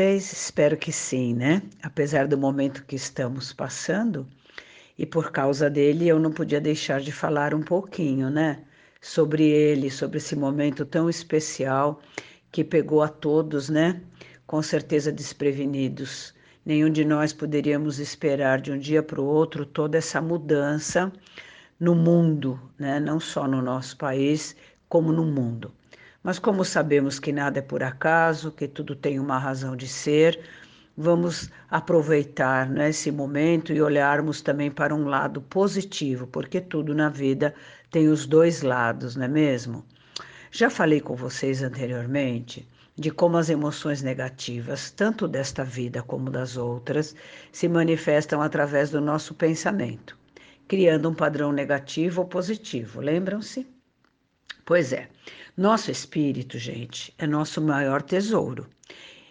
vocês? Espero que sim, né? Apesar do momento que estamos passando, e por causa dele eu não podia deixar de falar um pouquinho, né? Sobre ele, sobre esse momento tão especial que pegou a todos, né? Com certeza desprevenidos. Nenhum de nós poderíamos esperar de um dia para o outro toda essa mudança no mundo, né? Não só no nosso país, como no mundo. Mas como sabemos que nada é por acaso, que tudo tem uma razão de ser, vamos aproveitar né, esse momento e olharmos também para um lado positivo, porque tudo na vida tem os dois lados, não é mesmo? Já falei com vocês anteriormente de como as emoções negativas, tanto desta vida como das outras, se manifestam através do nosso pensamento, criando um padrão negativo ou positivo. Lembram-se? Pois é, nosso espírito, gente, é nosso maior tesouro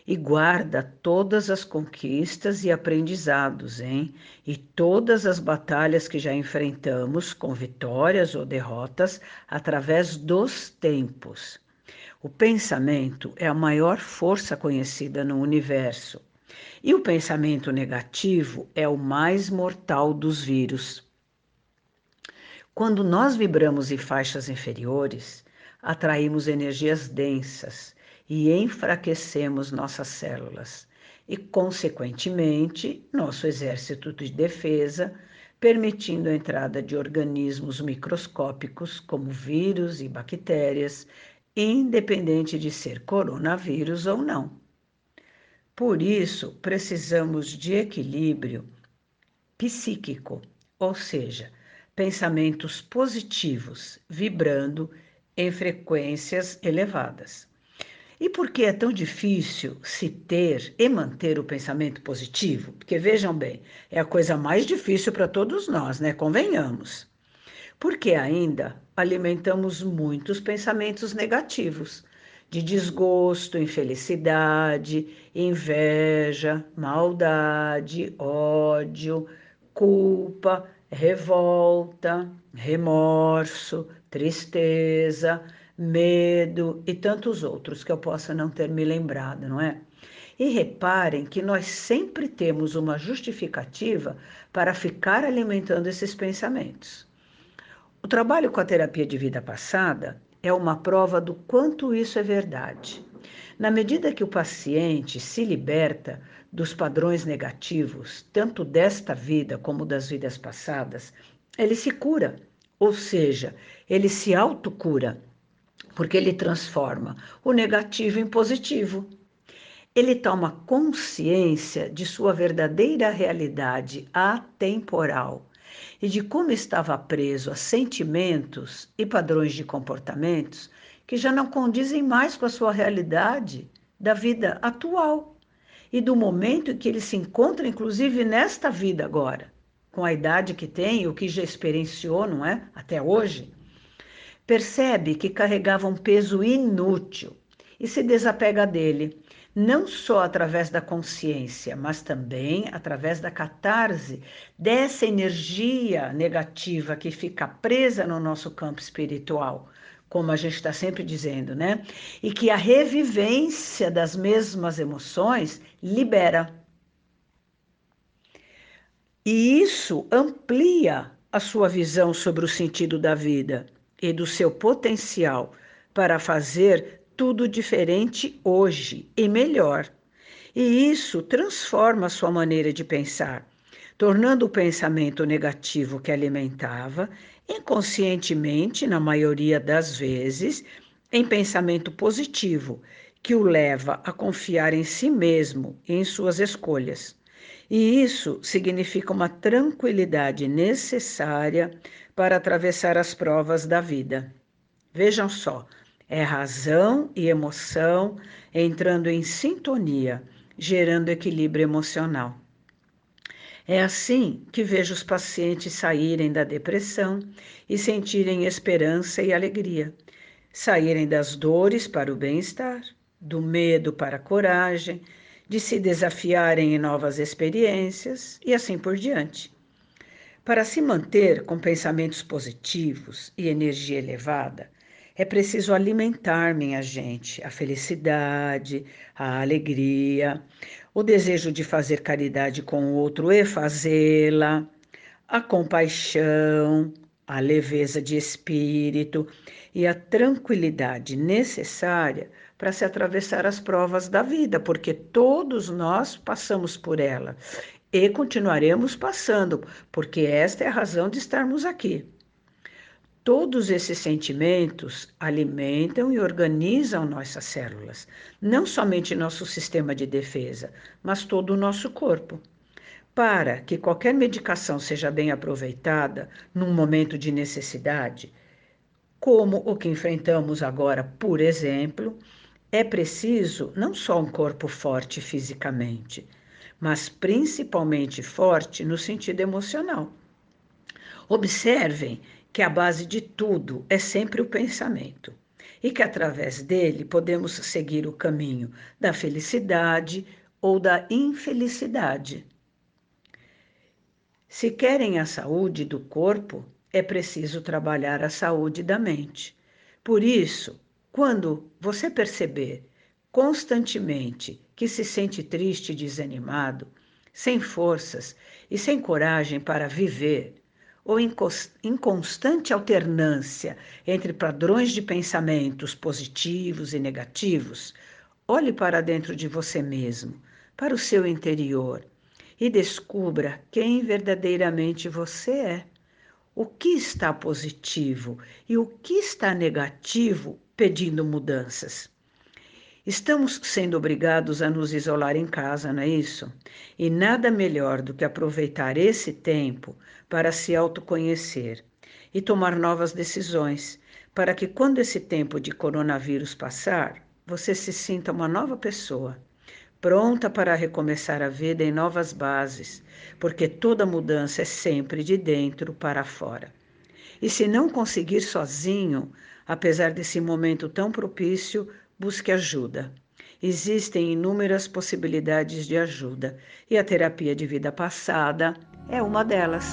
e guarda todas as conquistas e aprendizados, hein? E todas as batalhas que já enfrentamos, com vitórias ou derrotas, através dos tempos. O pensamento é a maior força conhecida no universo. E o pensamento negativo é o mais mortal dos vírus. Quando nós vibramos em faixas inferiores, atraímos energias densas e enfraquecemos nossas células e, consequentemente, nosso exército de defesa, permitindo a entrada de organismos microscópicos como vírus e bactérias, independente de ser coronavírus ou não. Por isso, precisamos de equilíbrio psíquico, ou seja, pensamentos positivos, vibrando em frequências elevadas. E por que é tão difícil se ter e manter o pensamento positivo? Porque vejam bem, é a coisa mais difícil para todos nós, né? Convenhamos. Porque ainda alimentamos muitos pensamentos negativos, de desgosto, infelicidade, inveja, maldade, ódio, culpa, revolta, remorso, tristeza, medo e tantos outros que eu possa não ter me lembrado, não é? E reparem que nós sempre temos uma justificativa para ficar alimentando esses pensamentos. O trabalho com a terapia de vida passada é uma prova do quanto isso é verdade. Na medida que o paciente se liberta dos padrões negativos, tanto desta vida como das vidas passadas, ele se cura, ou seja, ele se autocura porque ele transforma o negativo em positivo. Ele toma consciência de sua verdadeira realidade atemporal e de como estava preso a sentimentos e padrões de comportamentos que já não condizem mais com a sua realidade da vida atual e do momento em que ele se encontra, inclusive nesta vida agora, com a idade que tem, o que já experienciou, não é? Até hoje percebe que carregava um peso inútil e se desapega dele, não só através da consciência, mas também através da catarse dessa energia negativa que fica presa no nosso campo espiritual, como a gente está sempre dizendo, né? E que a revivência das mesmas emoções libera. E isso amplia a sua visão sobre o sentido da vida e do seu potencial para fazer tudo diferente hoje e melhor. E isso transforma a sua maneira de pensar, tornando o pensamento negativo que alimentava, inconscientemente, na maioria das vezes, em pensamento positivo, que o leva a confiar em si mesmo e em suas escolhas. E isso significa uma tranquilidade necessária para atravessar as provas da vida. Vejam só, é razão e emoção entrando em sintonia, gerando equilíbrio emocional. É assim que vejo os pacientes saírem da depressão e sentirem esperança e alegria, saírem das dores para o bem-estar, do medo para a coragem, de se desafiarem em novas experiências e assim por diante. Para se manter com pensamentos positivos e energia elevada, É preciso alimentar, minha gente, a felicidade, a alegria, o desejo de fazer caridade com o outro e fazê-la, a compaixão, a leveza de espírito e a tranquilidade necessária para se atravessar as provas da vida, porque todos nós passamos por ela e continuaremos passando, porque esta é a razão de estarmos aqui. Todos esses sentimentos alimentam e organizam nossas células, não somente nosso sistema de defesa, mas todo o nosso corpo. Para que qualquer medicação seja bem aproveitada num momento de necessidade, como o que enfrentamos agora, por exemplo, é preciso não só um corpo forte fisicamente, mas principalmente forte no sentido emocional. Observem que a base de tudo é sempre o pensamento e que através dele podemos seguir o caminho da felicidade ou da infelicidade. Se querem a saúde do corpo, é preciso trabalhar a saúde da mente. Por isso, quando você perceber constantemente que se sente triste e desanimado, sem forças e sem coragem para viver, ou em constante alternância entre padrões de pensamentos positivos e negativos, olhe para dentro de você mesmo, para o seu interior e descubra quem verdadeiramente você é. O que está positivo e o que está negativo pedindo mudanças. Estamos sendo obrigados a nos isolar em casa, não é isso? E nada melhor do que aproveitar esse tempo para se autoconhecer e tomar novas decisões, para que quando esse tempo de coronavírus passar, você se sinta uma nova pessoa, pronta para recomeçar a vida em novas bases, porque toda mudança é sempre de dentro para fora. E se não conseguir sozinho, apesar desse momento tão propício, busque ajuda. Existem inúmeras possibilidades de ajuda e a terapia de vida passada é uma delas.